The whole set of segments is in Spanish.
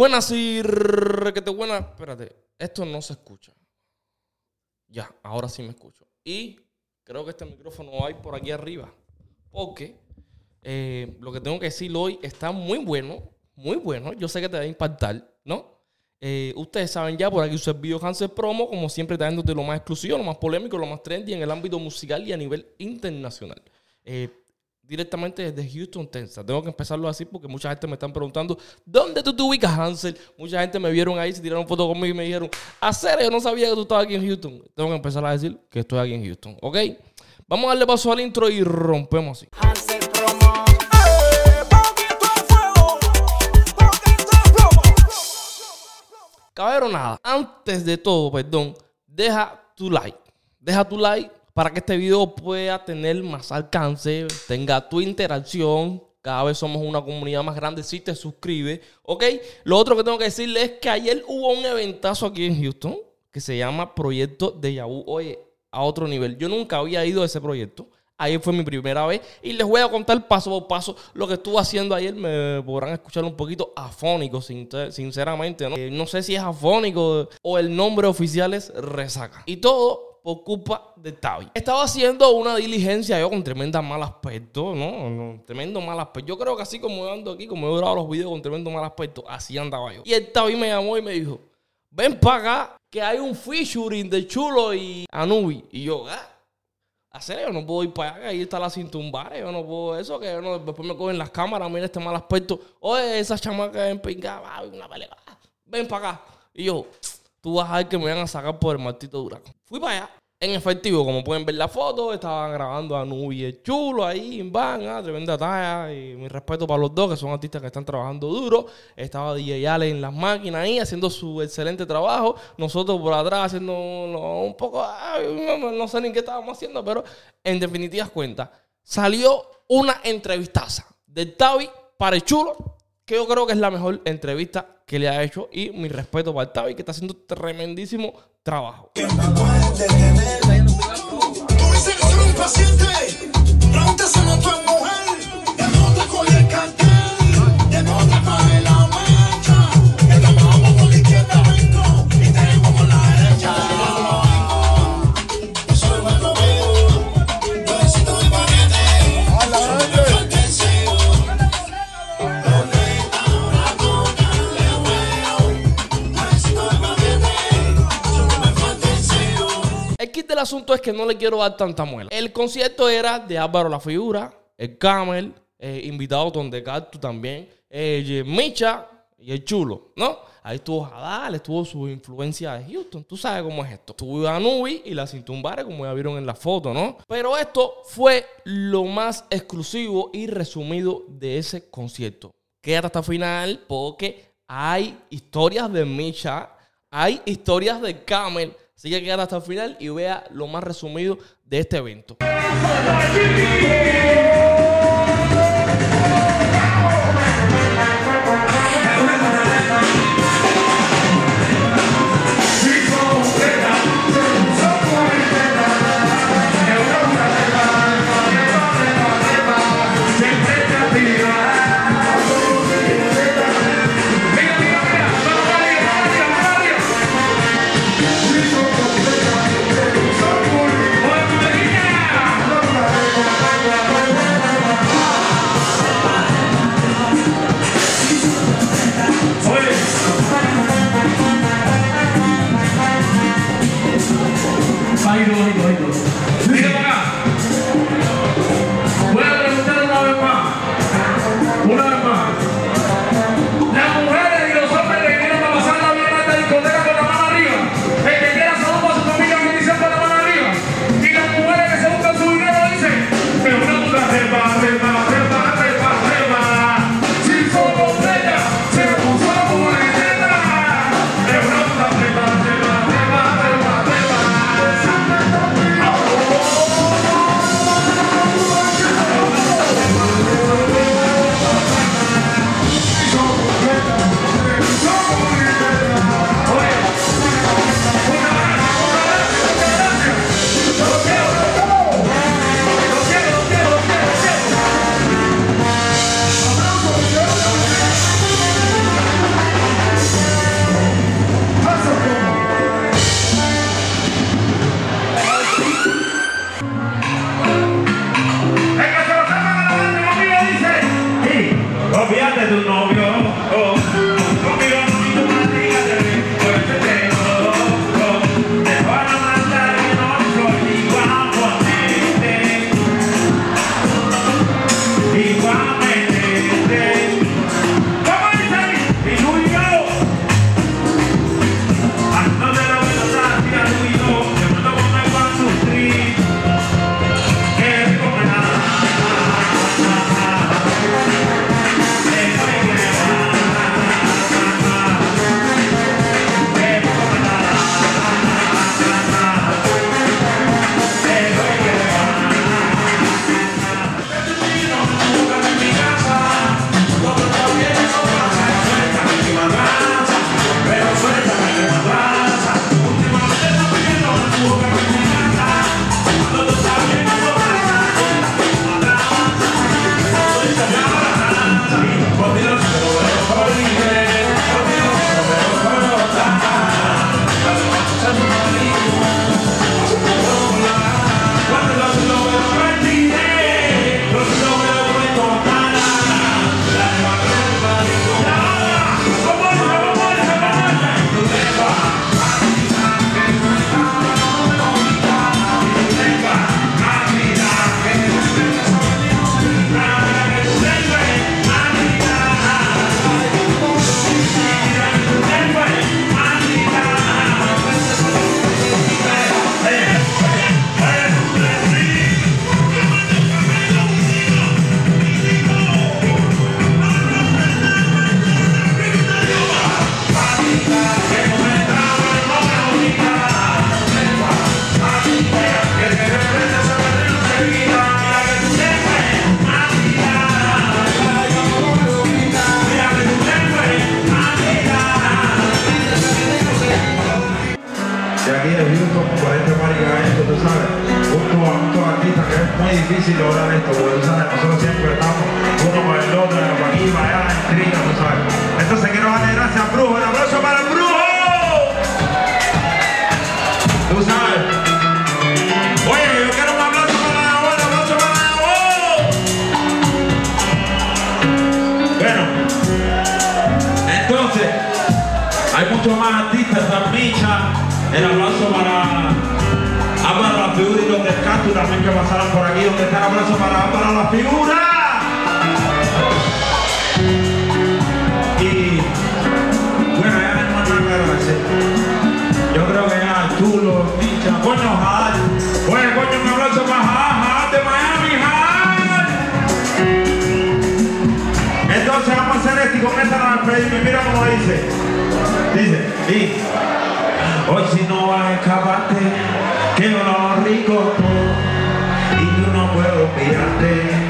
Buenas y que te buena. Espérate, esto no se escucha. Ya, ahora sí me escucho. Y creo que este micrófono hay por aquí arriba. Porque eh, lo que tengo que decir hoy está muy bueno, muy bueno. Yo sé que te va a impactar, ¿no? Eh, ustedes saben ya, por aquí su video Hansel Promo, como siempre, trayéndote lo más exclusivo, lo más polémico, lo más trendy en el ámbito musical y a nivel internacional. Eh, directamente desde Houston, Texas. Tengo que empezarlo así porque mucha gente me están preguntando, ¿dónde tú te ubicas, Hansel? Mucha gente me vieron ahí, se tiraron fotos conmigo y me dijeron, ¿a serio? Yo no sabía que tú estabas aquí en Houston. Tengo que empezar a decir que estoy aquí en Houston, ¿ok? Vamos a darle paso al intro y rompemos así. Hansel Promo. Caballero, nada. Antes de todo, perdón, deja tu like. Deja tu like para que este video pueda tener más alcance, tenga tu interacción. Cada vez somos una comunidad más grande si te suscribes, ¿ok? Lo otro que tengo que decirles es que ayer hubo un eventazo aquí en Houston que se llama Proyecto de Yahoo. Oye, a otro nivel. Yo nunca había ido a ese proyecto. Ayer fue mi primera vez y les voy a contar paso por paso lo que estuve haciendo ayer. Me podrán escuchar un poquito afónico, sinceramente. ¿no? Eh, no sé si es afónico o el nombre oficial es Resaca. Y todo por culpa de Tavi. Estaba haciendo una diligencia yo con tremenda mal aspecto, ¿no? Tremendo mal aspecto. Yo creo que así como yo ando aquí, como he grabado los videos con tremendo mal aspecto, así andaba yo. Y el Tavi me llamó y me dijo, ven para acá, que hay un featuring de Chulo y Anubi. Y yo, ah, ¿a serio? Yo no puedo ir para allá, que ahí está la cintumbara, yo no puedo eso, que yo no, después me cogen las cámaras, mira este mal aspecto. Oye, esa chamaca en pingada, una pelea, ven para acá. Y yo, tú vas a ver que me van a sacar por el martito duraco. Fui para allá. En efectivo, como pueden ver la foto, estaban grabando a Nubi el chulo ahí en van, ah, tremenda talla. Y mi respeto para los dos, que son artistas que están trabajando duro. Estaba DJ Ale en las máquinas ahí, haciendo su excelente trabajo. Nosotros por atrás haciendo un poco, no sé ni qué estábamos haciendo, pero en definitivas cuentas, salió una entrevistaza de Tavi para el chulo, que yo creo que es la mejor entrevista que le ha hecho. Y mi respeto para el Tavi, que está haciendo tremendísimo trabajo. Que soy es que no le quiero dar tanta muela. El concierto era de Álvaro La Figura, el Camel, eh, invitado donde Cactus también, eh, Micha y el Chulo, ¿no? Ahí estuvo Jadal, estuvo su influencia de Houston. Tú sabes cómo es esto. Estuvo Anubi y la Cintumbare, como ya vieron en la foto, ¿no? Pero esto fue lo más exclusivo y resumido de ese concierto. Quédate hasta el final porque hay historias de Micha, hay historias de Camel. Así que quédate hasta el final y vea lo más resumido de este evento. difícil lograr esto, porque tú sabes, nosotros siempre estamos uno para el otro, para aquí, para allá, en trino, tú sabes. Entonces quiero darle gracias al Brujo, un abrazo para el Brujo. Tú sabes. Oye, yo quiero un aplauso para la un aplauso para la. Bueno, entonces, hay muchos más artistas, San Micha, el aplauso para descanso también que pasaron por aquí, donde está el abrazo para, para la figura. Y bueno, ya no hay más nada que agradecer. Yo creo que ya Arturo, Micha, coño Jal, bueno, coño, un abrazo para Jal, Jal de Miami, Jal. Entonces vamos a hacer esto y con esta nos despedimos. Mira cómo dice. Dice, y. Hoy si no vas a escaparte, que lo rico tú y tú no puedo pillarte.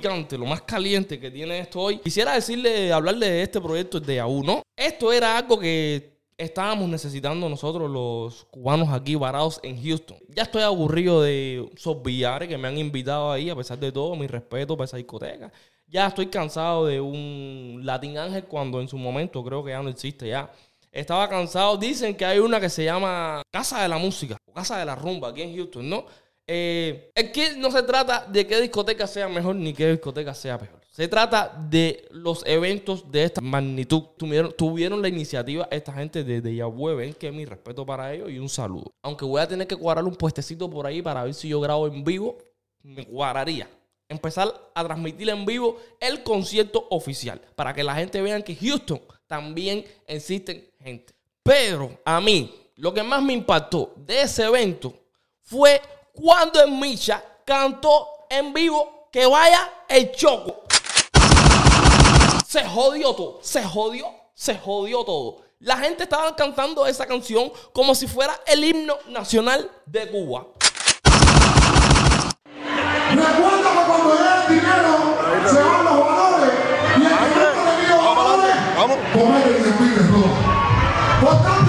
Picante, lo más caliente que tiene esto hoy, quisiera decirle, hablarle de este proyecto de AU, ¿no? Esto era algo que estábamos necesitando nosotros los cubanos aquí varados en Houston. Ya estoy aburrido de esos billares que me han invitado ahí, a pesar de todo, mi respeto para esa discoteca. Ya estoy cansado de un Latin Ángel cuando en su momento creo que ya no existe ya. Estaba cansado. Dicen que hay una que se llama Casa de la Música o Casa de la Rumba aquí en Houston, ¿no? Eh, aquí no se trata de qué discoteca sea mejor ni qué discoteca sea peor. Se trata de los eventos de esta magnitud. Tuvieron, tuvieron la iniciativa esta gente de, de. Ven que mi respeto para ellos y un saludo. Aunque voy a tener que cuadrar un puestecito por ahí para ver si yo grabo en vivo, me cuadraría. Empezar a transmitir en vivo el concierto oficial para que la gente vea que Houston también existen gente. Pero a mí, lo que más me impactó de ese evento fue cuando el Micha cantó en vivo que vaya el choco. Se jodió todo, se jodió, se jodió todo. La gente estaba cantando esa canción como si fuera el himno nacional de Cuba. Recuerda que cuando llega el dinero, se van los valores. Y el que no te dio valores, comer y despide todo.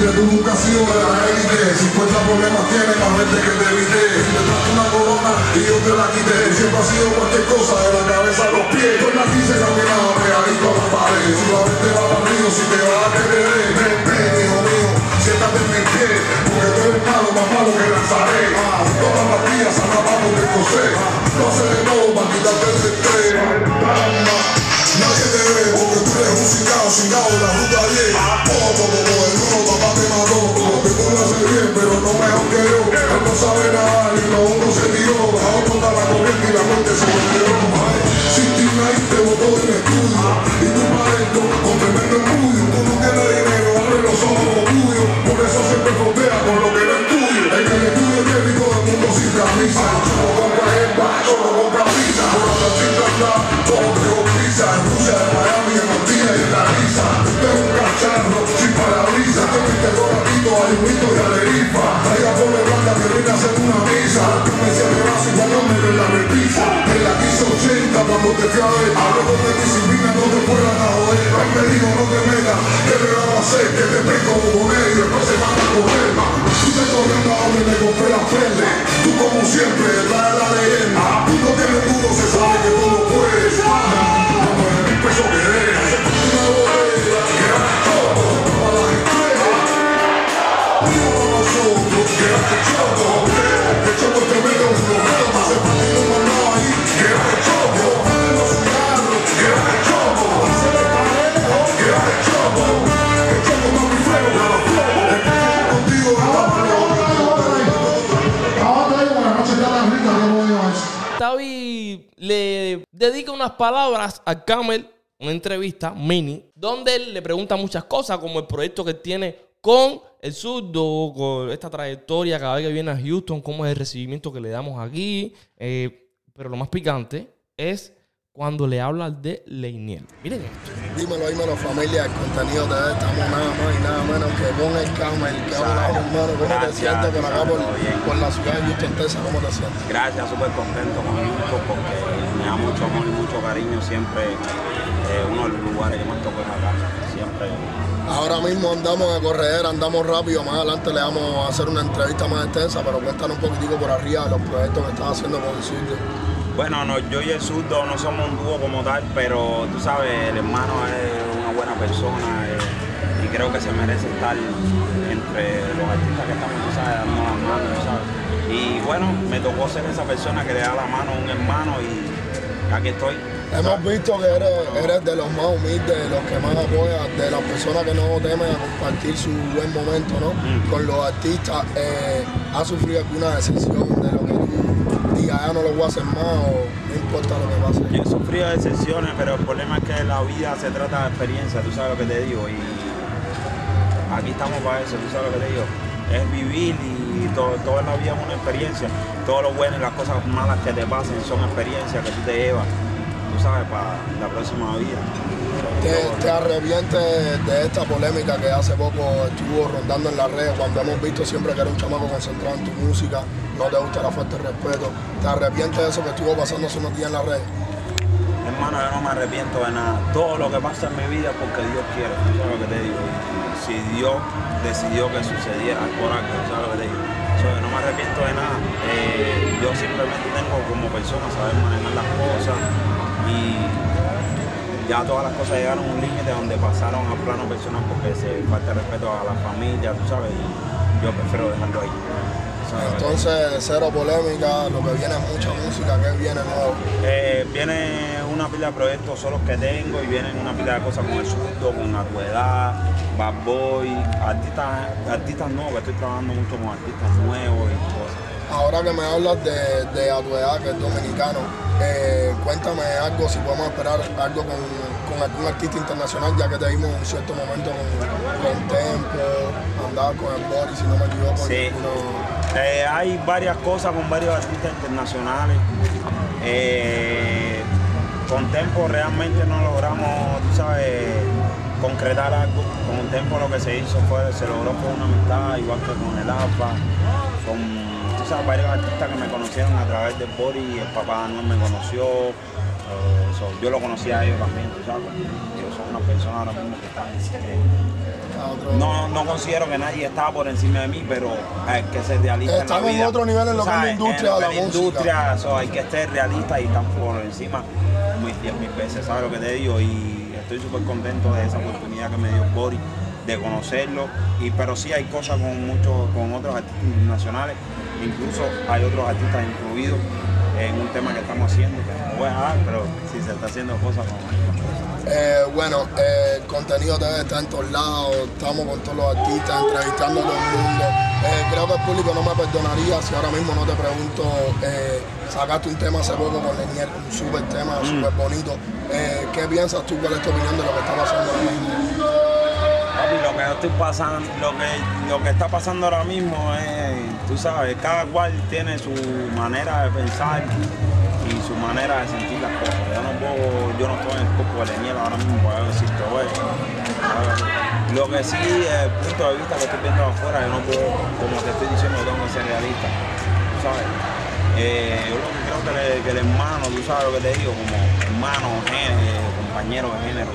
Tú nunca has sido de la élite. 50 problemas tienes, más gente que te evité Si te trajo una corona y yo te la quité. Siempre has sido cualquier cosa, de la cabeza a los pies. Tú naciste caminado pegadito a la pared Si la mente va al río, si te va a que te dé Ven, ven, hijo mío, siéntate en mi pie Porque tú eres malo, más malo que Nazaret. Todas las días arrapamos de José. Tú haces de nuevo para quitarte el estrés Nadie te ve de la ruta 10 Poco, poco, el papá te mató tú lo bien, pero no mejor que yo Él no sabe nada, ni lo uno se tiró A otro da la corriente y la muerte se volvió ti nadie te botó del estudio Y tú para adentro, con tremendo estudio Tú no tienes dinero, abre los ojos como tuyo Por eso siempre frontea con lo que no es tuyo En el estudio tiene todo el mundo sin camisa dedica unas palabras a Camel, una entrevista mini, donde él le pregunta muchas cosas, como el proyecto que tiene con el surdo, con esta trayectoria cada vez que viene a Houston, cómo es el recibimiento que le damos aquí. Eh, pero lo más picante es cuando le habla de Leiniel. Miren esto. Dímelo, dímelo familia, el contenido de hoy estamos nada más y nada menos que con el Camel, que habla hermano, ¿cómo te sientes por acá por, por la ciudad de Houston, Texas? ¿Cómo te sientes? Gracias, súper contento con Houston porque me da mucho amor y mucho cariño. Siempre eh, uno de los lugares que más toco es acá. Siempre. Ahora mismo andamos de corredera, andamos rápido, más adelante le vamos a hacer una entrevista más extensa, pero cuéntanos un poquitico por arriba de los proyectos que estás haciendo con el surdo. Bueno, no, yo y el surdo no somos un dúo como tal, pero tú sabes, el hermano es una buena persona eh, y creo que se merece estar entre los artistas que estamos, tú sabes, dando las manos, sabes. Y bueno, me tocó ser esa persona que le da la mano a un hermano y aquí estoy. Hemos visto que eres, eres de los más humildes, de los que más apoyas, de las personas que no temen a compartir su buen momento ¿no? con los artistas. Eh, ¿Has sufrido alguna decepción de lo que tú digas, ya no lo voy a hacer más o no importa lo que pase? Yo he sufrido decepciones, pero el problema es que la vida se trata de experiencia, tú sabes lo que te digo. Y aquí estamos para eso, tú sabes lo que te digo. Es vivir y todo, toda la vida es una experiencia. Todo lo bueno y las cosas malas que te pasen son experiencias que tú te llevas, tú sabes, para la próxima vida. ¿Te, te arrepientes de esta polémica que hace poco estuvo rondando en las redes cuando hemos visto siempre que era un chamaco concentrado en tu música, no te gusta la falta de respeto? ¿Te arrepientes de eso que estuvo pasando hace unos días en las redes? Hermano, yo no me arrepiento de nada. Todo lo que pasa en mi vida porque Dios quiere. ¿tú ¿Sabes lo que te digo? Si Dios decidió que sucediera por algo, ¿tú ¿sabes lo que te digo? Yo no me arrepiento de nada. Eh, yo simplemente tengo como persona saber manejar las cosas y ya todas las cosas llegaron a un límite donde pasaron al plano personal porque se falta respeto a la familia, tú sabes, y yo prefiero dejarlo ahí. Entonces, cero polémica, lo que viene es mucha música, que viene nuevo. Eh, viene una pila de proyectos solos que tengo y vienen una pila de cosas con el surdo, con la edad, Bad Boy, artistas, artistas nuevos, que estoy trabajando mucho con artistas nuevos y cosas. Ahora que me hablas de, de a tu edad, que es dominicano, eh, cuéntame algo, si podemos esperar algo con, con algún artista internacional, ya que te vimos en un cierto momento con, con Tempo, andaba con el Boris, si no me equivoco. Sí. uno- Eh, hay varias cosas con varios artistas internacionales. Eh, con Tempo realmente no logramos, tú sabes, concretar algo. Con Tempo lo que se hizo fue, se logró con una amistad, igual que con el AFA, con tú varios artistas que me conocieron a través de Bori, el papá Anuel me conoció. Eh, so, yo lo conocí a ellos también, tú sabes. Ellos son unas personas ahora mismo que están. eh, no, no considero que nadie estaba por encima de mí, pero hay que ser realista Están en la en vida. otro nivel en lo que es la industria de la industria, so, hay que ser realista y están por encima muy diez mil veces, ¿sabes lo que te digo? Y estoy súper contento de esa oportunidad que me dio Boris de conocerlo. Y, pero sí hay cosas con muchos, con otros artistas internacionales, incluso hay otros artistas incluidos en un tema que estamos haciendo, que no voy a dar, pero sí se está haciendo cosas con Eh, bueno, eh, el contenido debe estar en todos lados, estamos con todos los artistas, entrevistando a todo el mundo. Eh, creo que el público no me perdonaría si ahora mismo no te pregunto, eh, sacaste un tema hace poco con Lenier, un súper tema, súper bonito. ¿Qué piensas tú, cuál es tu opinión de lo que está pasando ahora mismo? Lo que yo estoy pasando, lo que, lo que está pasando ahora mismo es, tú sabes, cada cual tiene su manera de pensar y su manera de sentir las cosas. Yo no puedo, yo no estoy en el cuerpo de Leniel ahora mismo para decir todo eso. ¿sabes? Lo que sí, el punto de vista que estoy viendo afuera, yo no puedo, como te estoy diciendo, tengo que ser realista. ¿Sabes? Eh, yo lo que creo que, que el hermano, tú sabes lo que te digo, como hermano, compañero de género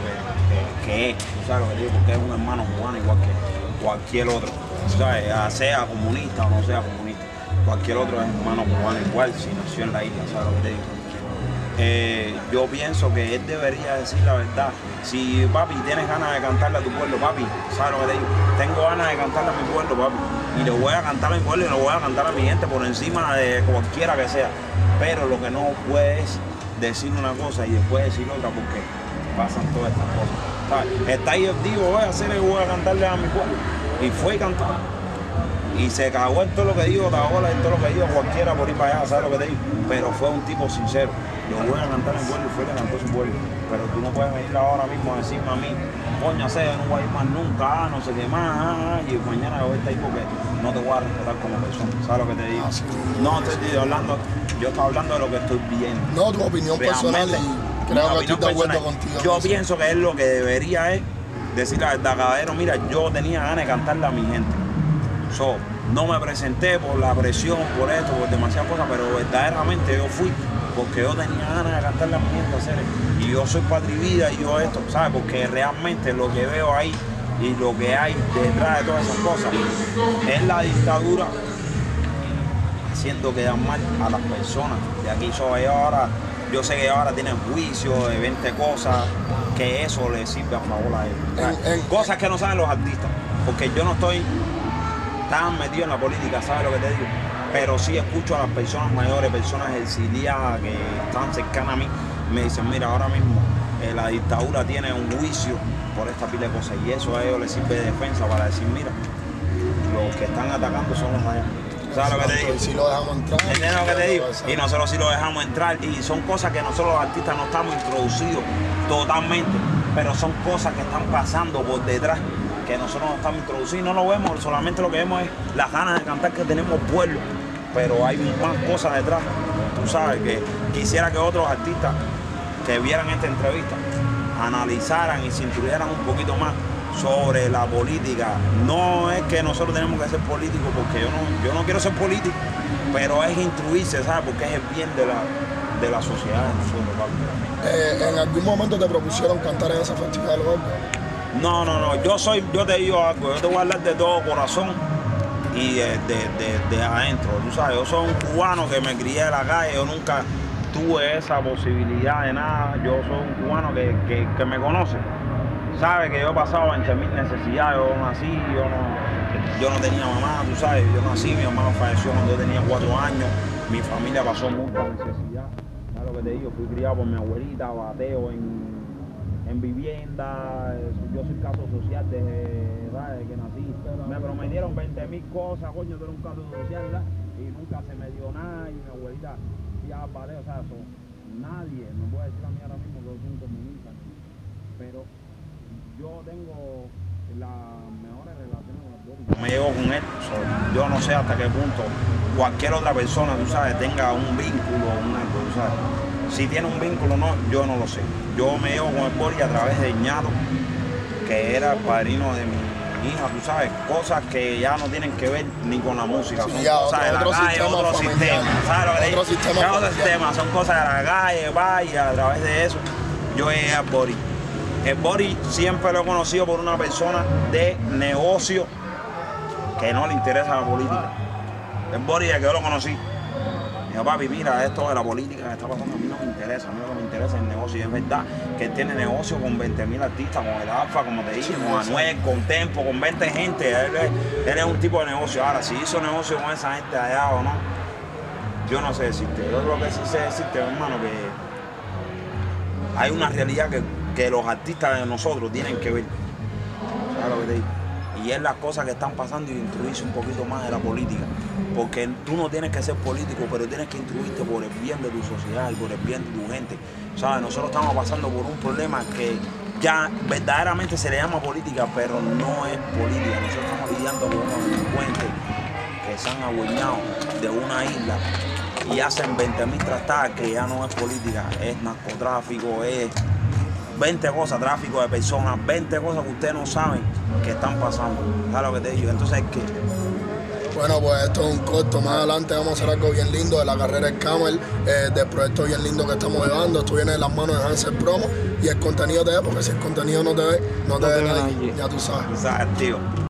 que- es, sabes lo que digo, porque es un hermano cubano igual que cualquier otro, ¿sabes? Sea comunista o no sea comunista, cualquier otro es hermano cubano igual si nació en la isla, ¿sabes lo que digo? Eh, yo pienso que él debería decir la verdad. Si papi tienes ganas de cantarle a tu pueblo, papi, ¿sabes lo que te digo? Tengo ganas de cantarle a mi pueblo, papi. Y le voy a cantar a mi pueblo y le voy a cantar a mi gente por encima de cualquiera que sea. Pero lo que no puedes decir una cosa y después decir otra porque pasan todas estas cosas. Está ahí el digo, voy a hacer y voy a cantarle a mi pueblo. Y fue y cantó. Y se cagó en todo lo que dijo, cagó en todo lo que dijo cualquiera por ir para allá, ¿sabes lo que te digo? Pero fue un tipo sincero. Yo voy a cantar en pueblo y fue y cantó su pueblo. Pero tú no puedes venir ahora mismo a decirme a mí, coño, sé, no voy a ir más nunca, ah, no sé qué más, ah, ah", y mañana voy a estar ahí porque no te voy a respetar como persona, ¿sabes lo que te digo? No te estoy hablando, yo estoy hablando de lo que estoy viendo. No, tu opinión personal y creo que estoy de acuerdo personal, contigo. Yo eso. pienso que él lo que debería es decir la verdad, caballero, mira, yo tenía ganas de cantarle a mi gente. So, no me presenté por la presión, por esto, por demasiadas cosas, pero verdaderamente yo fui porque yo tenía ganas de cantarle a mi gente, hacer y yo soy patrivida y yo esto, ¿sabes? Porque realmente lo que veo ahí y lo que hay detrás de todas esas cosas es la dictadura haciendo quedar mal a las personas de aquí. So, ellos ahora, yo sé que ahora tienen juicio de 20 cosas, que eso les sirve a favor a ellos. cosas que no saben los artistas, porque yo no estoy tan metido en la política, ¿sabes lo que te digo? Pero sí escucho a las personas mayores, personas exiliadas que están cercanas a mí, me dicen, mira, ahora mismo eh, la dictadura tiene un juicio por esta pila de cosas y eso a ellos les sirve de defensa para decir, mira, los que están atacando son los allá. ¿Sabes lo que te digo? Y si lo dejamos entrar. ¿Entiendes lo que te digo? Exacto. Y nosotros sí lo dejamos entrar y son cosas que nosotros los artistas no estamos introducidos totalmente, pero son cosas que están pasando por detrás que nosotros nos estamos introduciendo. No lo vemos, solamente lo que vemos es las ganas de cantar que tenemos pueblo, pero hay más cosas detrás. Tú sabes que quisiera que otros artistas que vieran esta entrevista analizaran y se instruyeran un poquito más sobre la política. No es que nosotros tenemos que ser políticos, porque yo no, yo no quiero ser político, pero es instruirse, ¿sabes? Porque es el bien de la, de la sociedad. Eh, ¿En algún momento te propusieron cantar en ese festival o? No, no, no. Yo soy, yo te digo algo, yo te voy a hablar de todo corazón y de, de- de- de adentro. Tú sabes, yo soy un cubano que me crié en la calle, yo nunca tuve esa posibilidad de nada. Yo soy un cubano que, que- que me conoce. Sabe que yo pasado 20 mil necesidades, yo nací, yo no, yo no tenía mamá, tú sabes, yo nací, mi hermano falleció cuando yo tenía cuatro años, mi familia pasó mucha necesidad. ¿Sabes lo que te digo? Fui criado por mi abuelita, bateo en, en vivienda, eh, yo soy caso social desde, ¿sabes? desde que nací. Me prometieron 20 mil cosas, coño, tú eres un caso social. Y nunca se me dio nada, y mi abuelita, ya bateo, o sea, eso, nadie me puede decir a mí ahora mismo que yo soy un comunista, pero yo tengo las mejores relaciones con el pueblo. Me llevo con él, so, yo no sé hasta qué punto cualquier otra persona, tú sabes, tenga un vínculo o un algo, tú sabes. Si tiene un vínculo o no, yo no lo sé. Yo me llevo con el Bori a través de ñato, que era el padrino de mi hija, tú sabes, cosas que ya no tienen que ver ni con la música, son ya, cosas de la otro calle, sistema otro familiar. sistema, ¿sabes? Otro sistema Ya, otro sistema, son cosas de la calle, vaya, a través de eso, yo llegué al Bori. El Bori siempre lo he conocido por una persona de negocio que no le interesa la política. El Bori, desde que yo lo conocí, dijo, papi, mira, esto de la política que está pasando a mí no me interesa, a mí lo que me interesa es el negocio. Y es verdad que él tiene negocio con 20 mil artistas, con el Alfa, como te dije, con Anuel, con Tempo, con 20 gente. Él es, él es un tipo de negocio. Ahora, si hizo negocio con esa gente allá o no, yo no sé decirte. Yo creo que sí sé decirte, hermano, que hay una realidad que, que los artistas de nosotros tienen que ver. Y es las cosas que están pasando y instruirse un poquito más de la política. Porque tú no tienes que ser político, pero tienes que instruirte por el bien de tu sociedad y por el bien de tu gente. ¿Sabes? Nosotros estamos pasando por un problema que ya verdaderamente se le llama política, pero no es política. Nosotros estamos lidiando con unos delincuentes que se han adueñado de una isla y hacen 20.000 tratadas que ya no es política, es narcotráfico, es 20 cosas, tráfico de personas, 20 cosas que ustedes no saben que están pasando. ¿Sabes lo que te digo? Entonces es que Bueno, pues esto es un corto. Más adelante vamos a hacer algo bien lindo de la carrera del Camel, eh, del proyecto bien lindo que estamos llevando. Esto viene de las manos de Hansel Promo y el contenido te ve, porque si el contenido no te ve, no te ve nadie. Ya tú sabes. ¿sabes, tío?